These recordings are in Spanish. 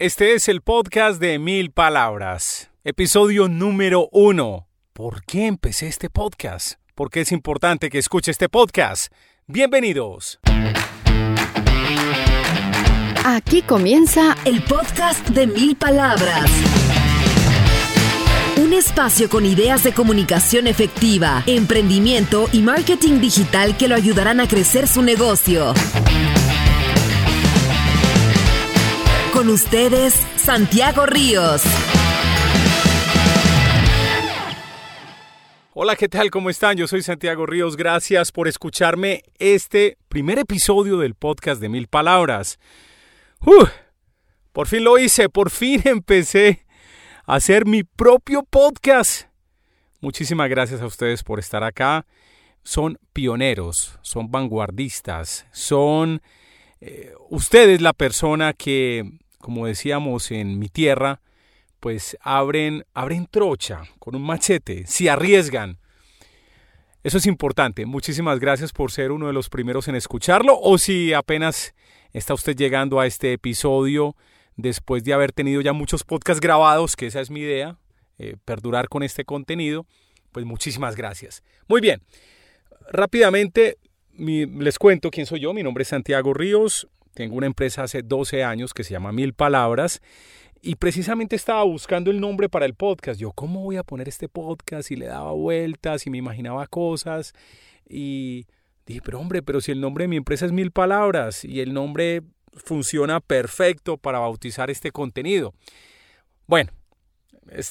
Este es el podcast de Mil Palabras, episodio número uno. ¿Por qué empecé este podcast? Porque es importante que escuche este podcast. Bienvenidos. Aquí comienza el podcast de Mil Palabras. Un espacio con ideas de comunicación efectiva, emprendimiento y marketing digital que lo ayudarán a crecer su negocio. Ustedes, Santiago Ríos. Hola, ¿qué tal? ¿Cómo están? Yo soy Santiago Ríos. Gracias por escucharme este primer episodio del podcast de Mil Palabras. ¡Uh! por fin lo hice, por fin empecé a hacer mi propio podcast. Muchísimas gracias a ustedes por estar acá. Son pioneros, son vanguardistas, son eh, ustedes la persona que como decíamos en mi tierra, pues abren, abren trocha con un machete, si arriesgan. Eso es importante. Muchísimas gracias por ser uno de los primeros en escucharlo o si apenas está usted llegando a este episodio después de haber tenido ya muchos podcasts grabados, que esa es mi idea, eh, perdurar con este contenido, pues muchísimas gracias. Muy bien, rápidamente les cuento quién soy yo. Mi nombre es Santiago Ríos, tengo una empresa hace 12 años que se llama Mil Palabras y precisamente estaba buscando el nombre para el podcast. Yo, ¿cómo voy a poner este podcast? Y le daba vueltas y me imaginaba cosas y dije, pero hombre, pero si el nombre de mi empresa es Mil Palabras y el nombre funciona perfecto para bautizar este contenido. Bueno,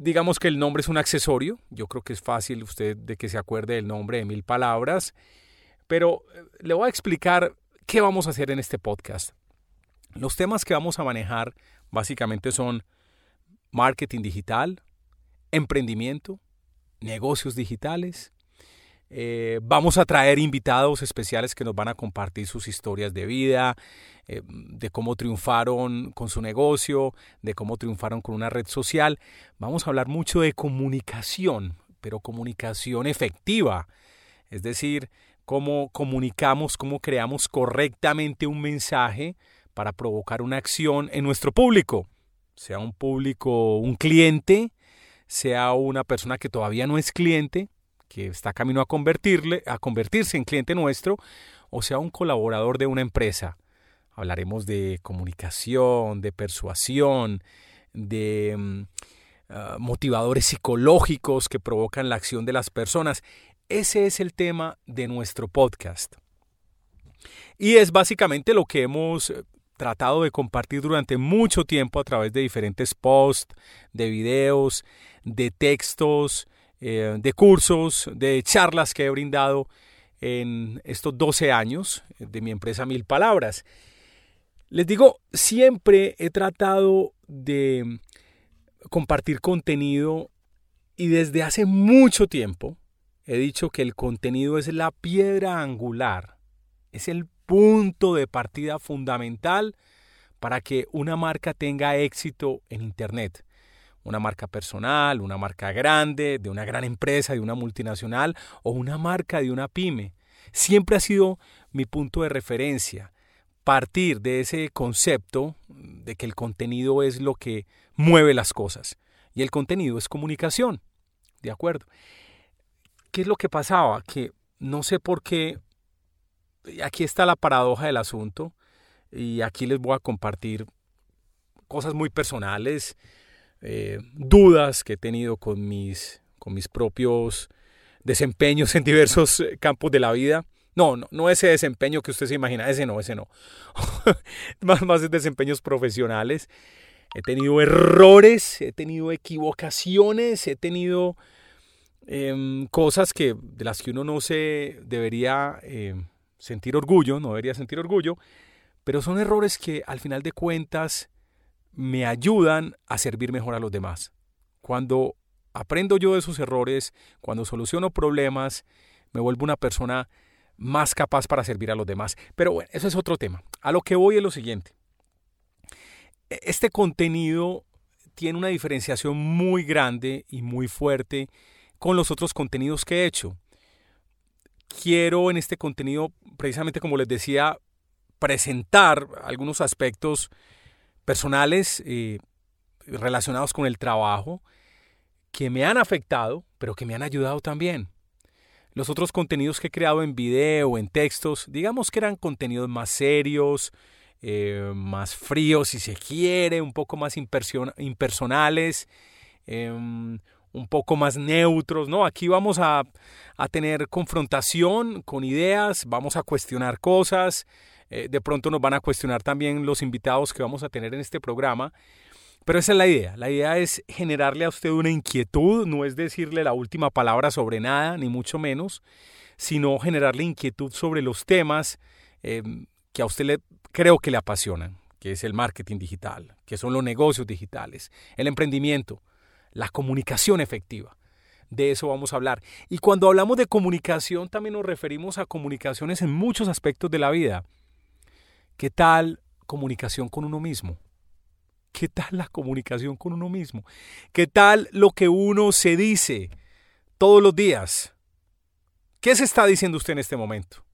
digamos que el nombre es un accesorio. Yo creo que es fácil usted de que se acuerde del nombre de Mil Palabras. Pero eh, le voy a explicar ¿Qué vamos a hacer en este podcast? Los temas que vamos a manejar básicamente son marketing digital, emprendimiento, negocios digitales. Eh, vamos a traer invitados especiales que nos van a compartir sus historias de vida, eh, de cómo triunfaron con su negocio, de cómo triunfaron con una red social. Vamos a hablar mucho de comunicación, pero comunicación efectiva. Es decir, cómo comunicamos, cómo creamos correctamente un mensaje para provocar una acción en nuestro público, sea un público, un cliente, sea una persona que todavía no es cliente, que está camino a convertirle, a convertirse en cliente nuestro, o sea un colaborador de una empresa. Hablaremos de comunicación, de persuasión, de mm, ah, motivadores psicológicos que provocan la acción de las personas. Ese es el tema de nuestro podcast. Y es básicamente lo que hemos eh, tratado de compartir durante mucho tiempo a través de diferentes posts, de videos, de textos, eh, de cursos, de charlas que he brindado en estos 12 años de mi empresa Mil Palabras. Les digo, siempre he tratado de compartir contenido y desde hace mucho tiempo he dicho que el contenido es la piedra angular, es el punto de partida fundamental para que una marca tenga éxito en Internet. Una marca personal, una marca grande, de una gran empresa, de una multinacional o una marca de una pyme. Siempre ha sido mi punto de referencia. Partir de ese concepto de que el contenido es lo que mueve las cosas. Y el contenido es comunicación. ¿De acuerdo? ¿Qué es lo que pasaba? Que no sé por qué, aquí está la paradoja del asunto y aquí les voy a compartir cosas muy personales, eh, dudas que he tenido con mis, con mis propios desempeños en diversos eh, campos de la vida. No, no, no ese desempeño que usted se imagina, ese no, ese no. más, más desempeños profesionales. He tenido errores, he tenido equivocaciones, he tenido Em, cosas que, de las que uno no se debería em, sentir orgullo, no debería sentir orgullo, pero son errores que al final de cuentas me ayudan a servir mejor a los demás. Cuando aprendo yo de esos errores, cuando soluciono problemas, me vuelvo una persona más capaz para servir a los demás. Pero bueno, eso es otro tema. A lo que voy es lo siguiente. E, este contenido tiene una diferenciación muy grande y muy fuerte con los otros contenidos que he hecho. Quiero en este contenido, precisamente como les decía, presentar algunos aspectos personales eh, relacionados con el trabajo que me han afectado, pero que me han ayudado también. Los otros contenidos que he creado en video, en textos, digamos que eran contenidos más serios, eh, más fríos si se quiere, un poco más impersonales, em, un poco más neutros, ¿no? Aquí vamos a, a, tener confrontación con ideas, vamos a cuestionar cosas, eh, de pronto nos van a cuestionar también los invitados que vamos a tener en este programa, pero esa es la idea, la idea es generarle a usted una inquietud, no es decirle la última palabra sobre nada, ni mucho menos, sino generarle inquietud sobre los temas em, que a usted le creo que le apasionan, que es el marketing digital, que son los negocios digitales, el emprendimiento, la comunicación efectiva. De eso vamos a hablar. Y cuando hablamos de comunicación también nos referimos a comunicaciones en muchos aspectos de la vida. ¿Qué tal comunicación con uno mismo? ¿Qué tal la comunicación con uno mismo? ¿Qué tal lo que uno se dice todos los días? ¿Qué se está diciendo usted en este momento?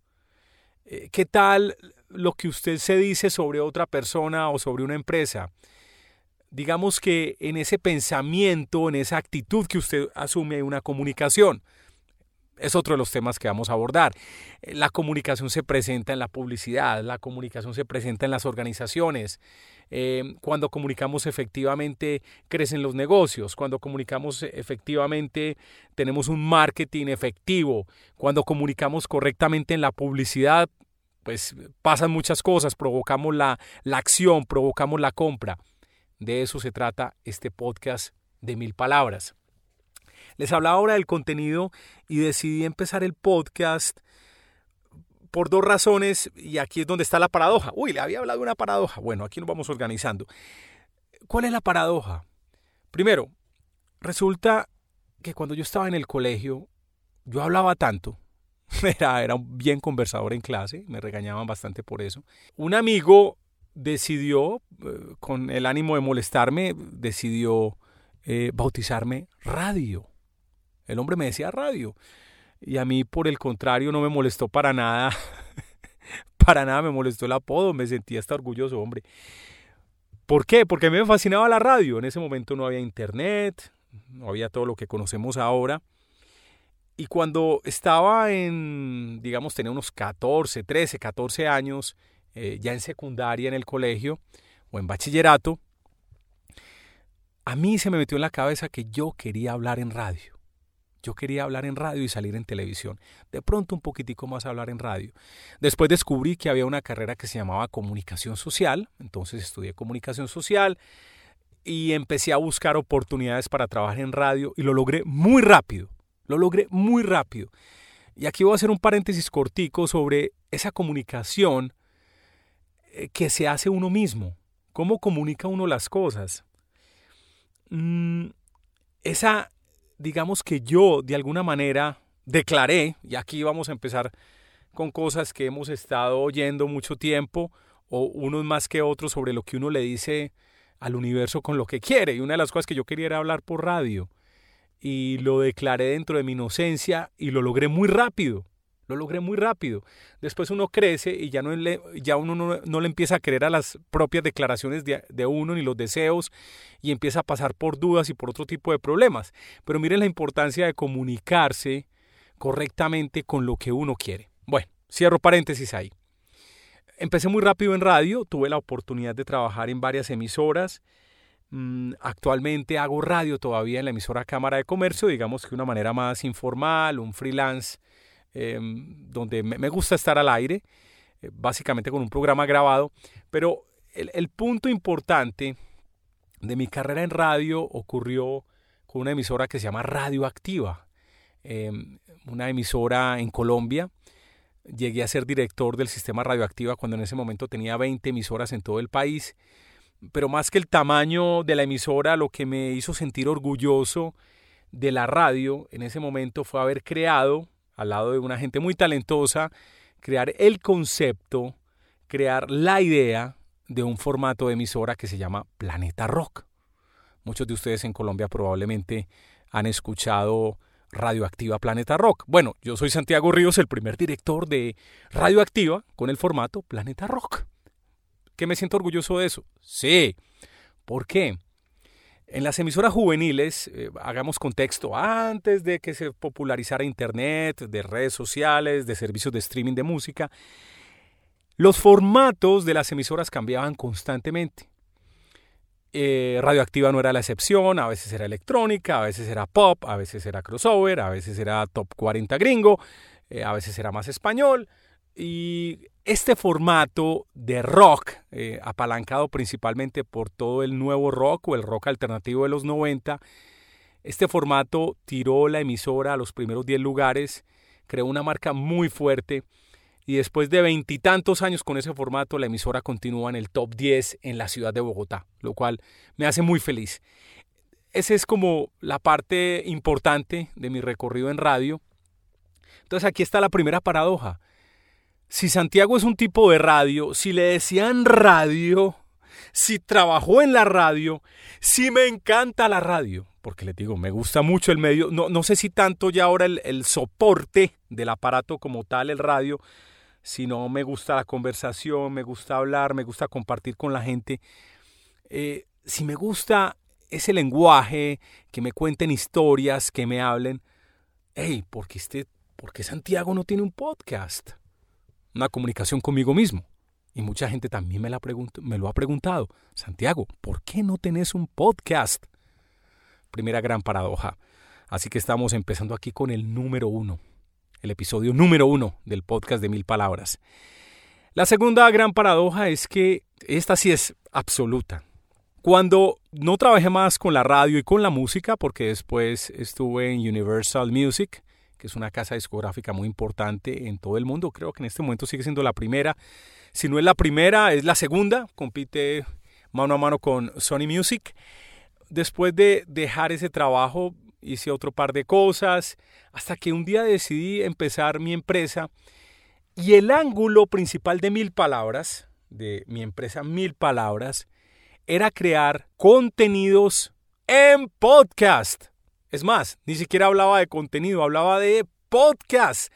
Eh, ¿Qué tal lo que usted se dice sobre otra persona o sobre una empresa? Digamos que en ese pensamiento, en esa actitud que usted asume hay una comunicación. Es otro de los temas que vamos a abordar. Eh, la comunicación se presenta en la publicidad, la comunicación se presenta en las organizaciones. Eh, cuando comunicamos efectivamente crecen los negocios. Cuando comunicamos efectivamente tenemos un marketing efectivo. Cuando comunicamos correctamente en la publicidad pues pasan muchas cosas, provocamos la, la acción, provocamos la compra. De eso se trata este podcast de mil palabras. Les hablaba ahora del contenido y decidí empezar el podcast por dos razones y aquí es donde está la paradoja. Uy, le había hablado de una paradoja. Bueno, aquí nos vamos organizando. ¿Cuál es la paradoja? Primero, resulta que cuando yo estaba en el colegio, yo hablaba tanto Era, era un bien conversador en clase, me regañaban bastante por eso. Un amigo decidió, eh, con el ánimo de molestarme, decidió eh, bautizarme radio. El hombre me decía radio. Y a mí, por el contrario, no me molestó para nada. para nada me molestó el apodo, me sentía hasta orgulloso, hombre. ¿Por qué? Porque a mí me fascinaba la radio. En ese momento no había internet, no había todo lo que conocemos ahora. Y cuando estaba en, digamos, tenía unos 14, 13, 14 años, eh, ya en secundaria en el colegio o en bachillerato, a mí se me metió en la cabeza que yo quería hablar en radio. Yo quería hablar en radio y salir en televisión. De pronto un poquitico más hablar en radio. Después descubrí que había una carrera que se llamaba comunicación social. Entonces estudié comunicación social y empecé a buscar oportunidades para trabajar en radio y lo logré muy rápido. Lo logré muy rápido. Y aquí voy a hacer un paréntesis cortico sobre esa comunicación que se hace uno mismo. ¿Cómo comunica uno las cosas? Mm, esa, digamos que yo de alguna manera declaré, y aquí vamos a empezar con cosas que hemos estado oyendo mucho tiempo, o unos más que otros sobre lo que uno le dice al universo con lo que quiere. Y una de las cosas que yo quería era hablar por radio y lo declaré dentro de mi inocencia y lo logré muy rápido. Lo logré muy rápido. Después uno crece y ya, no le, ya uno no, le empieza a creer a las propias declaraciones de, de, uno ni los deseos y empieza a pasar por dudas y por otro tipo de problemas. Pero miren la importancia de comunicarse correctamente con lo que uno quiere. Bueno, cierro paréntesis ahí. Empecé muy rápido en radio, tuve la oportunidad de trabajar en varias emisoras Mm, actualmente hago radio todavía en la emisora Cámara de Comercio, digamos que una manera más informal, un freelance, em, donde me, gusta estar al aire, eh, básicamente con un programa grabado, pero el, punto importante de mi carrera en radio ocurrió con una emisora que se llama Radioactiva, em, una emisora en Colombia. Llegué a ser director del sistema Radioactiva cuando en ese momento tenía 20 emisoras en todo el país pero más que el tamaño de la emisora, lo que me hizo sentir orgulloso de la radio en ese momento fue haber creado, al lado de una gente muy talentosa, crear el concepto, crear la idea de un formato de emisora que se llama Planeta Rock. Muchos de ustedes en Colombia probablemente han escuchado Radioactiva Planeta Rock. Bueno, yo soy Santiago Ríos, el primer director de Radioactiva con el formato Planeta Rock ¿Que me siento orgulloso de eso? Sí. ¿Por qué? En las emisoras juveniles, eh, hagamos contexto, antes de que se popularizara Internet, de redes sociales, de servicios de streaming de música, los formatos de las emisoras cambiaban constantemente. Eh, radioactiva no era la excepción, a veces era electrónica, a veces era pop, a veces era crossover, a veces era top 40 gringo, eh, a veces era más español. Y este formato de rock, eh, apalancado principalmente por todo el nuevo rock o el rock alternativo de los 90, este formato tiró la emisora a los primeros 10 lugares, creó una marca muy fuerte y después de veintitantos años con ese formato, la emisora continúa en el top 10 en la ciudad de Bogotá, lo cual me hace muy feliz. Esa es como la parte importante de mi recorrido en radio. Entonces aquí está la primera paradoja. Si Santiago es un tipo de radio, si le decían radio, si trabajó en la radio, si me encanta la radio, porque les digo, me gusta mucho el medio, no, no sé si tanto ya ahora el, el soporte del aparato como tal, el radio, si no me gusta la conversación, me gusta hablar, me gusta compartir con la gente. Eh, si me gusta ese lenguaje, que me cuenten historias, que me hablen, hey, ¿por qué, este, ¿por qué Santiago no tiene un podcast? Una comunicación conmigo mismo. Y mucha gente también me, la me lo ha preguntado. Santiago, ¿por qué no tenés un podcast? Primera gran paradoja. Así que estamos empezando aquí con el número uno el episodio número uno del podcast de Mil Palabras. La segunda gran paradoja es que esta sí es absoluta. Cuando no trabajé más con la radio y con la música, porque después estuve en Universal Music, que es una casa discográfica muy importante en todo el mundo, creo que en este momento sigue siendo la primera. Si no es la primera, es la segunda, compite mano a mano con Sony Music. Después de dejar ese trabajo, hice otro par de cosas, hasta que un día decidí empezar mi empresa y el ángulo principal de Mil Palabras, de mi empresa Mil Palabras, era crear contenidos en podcast. Es más, ni siquiera hablaba de contenido, hablaba de podcast.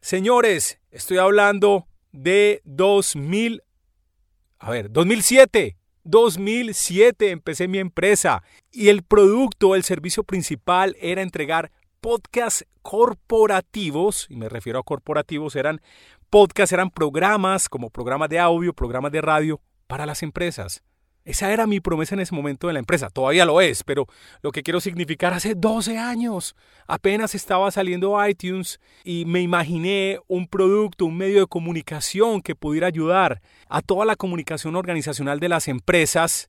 Señores, estoy hablando de 2000, a ver, 2007. 2007 empecé mi empresa y el producto, el servicio principal era entregar podcasts corporativos, y me refiero a corporativos, eran podcasts, eran programas como programas de audio, programas de radio para las empresas. Esa era mi promesa en ese momento de la empresa. Todavía lo es, pero lo que quiero significar hace 12 años. Apenas estaba saliendo iTunes y me imaginé un producto, un medio de comunicación que pudiera ayudar a toda la comunicación organizacional de las empresas,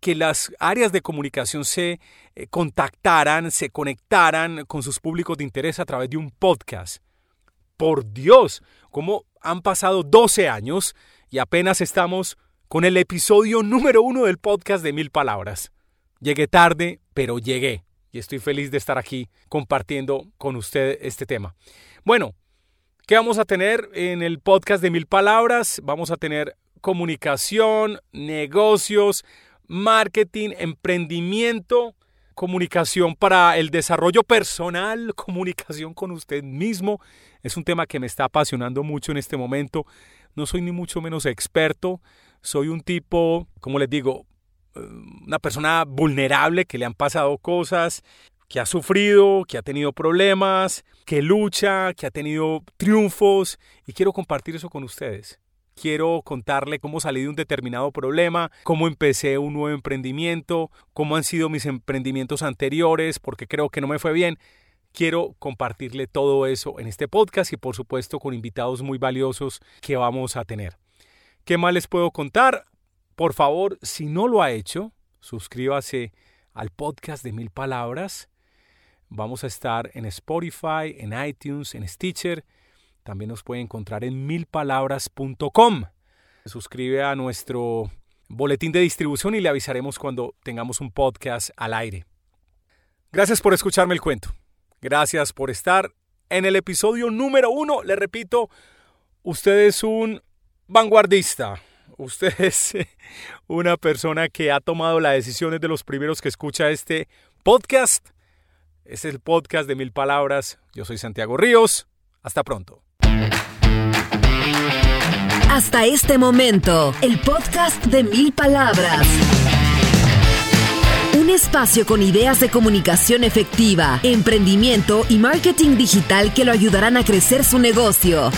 que las áreas de comunicación se eh, contactaran, se conectaran con sus públicos de interés a través de un podcast. Por Dios, ¿cómo han pasado 12 años y apenas estamos con el episodio número uno del podcast de Mil Palabras. Llegué tarde, pero llegué y estoy feliz de estar aquí compartiendo con usted este tema. Bueno, ¿qué vamos a tener en el podcast de Mil Palabras? Vamos a tener comunicación, negocios, marketing, emprendimiento, comunicación para el desarrollo personal, comunicación con usted mismo. Es un tema que me está apasionando mucho en este momento. No soy ni mucho menos experto, soy un tipo, como les digo, eh, una persona vulnerable que le han pasado cosas, que ha sufrido, que ha tenido problemas, que lucha, que ha tenido triunfos y quiero compartir eso con ustedes. Quiero contarle cómo salí de un determinado problema, cómo empecé un nuevo emprendimiento, cómo han sido mis emprendimientos anteriores, porque creo que no me fue bien. Quiero compartirle todo eso en este podcast y por supuesto con invitados muy valiosos que vamos a tener. ¿Qué más les puedo contar? Por favor, si no lo ha hecho, suscríbase al podcast de Mil Palabras. Vamos a estar en Spotify, en iTunes, en Stitcher. También nos puede encontrar en milpalabras.com. Suscribe a nuestro boletín de distribución y le avisaremos cuando tengamos un podcast al aire. Gracias por escucharme el cuento. Gracias por estar en el episodio número uno. Le repito, usted es un vanguardista. Usted es una persona que ha tomado la decisión de los primeros que escucha este podcast. Es el podcast de mil palabras. Yo soy Santiago Ríos. Hasta pronto. Hasta este momento, el podcast de mil palabras. Un espacio con ideas de comunicación efectiva, emprendimiento y marketing digital que lo ayudarán a crecer su negocio.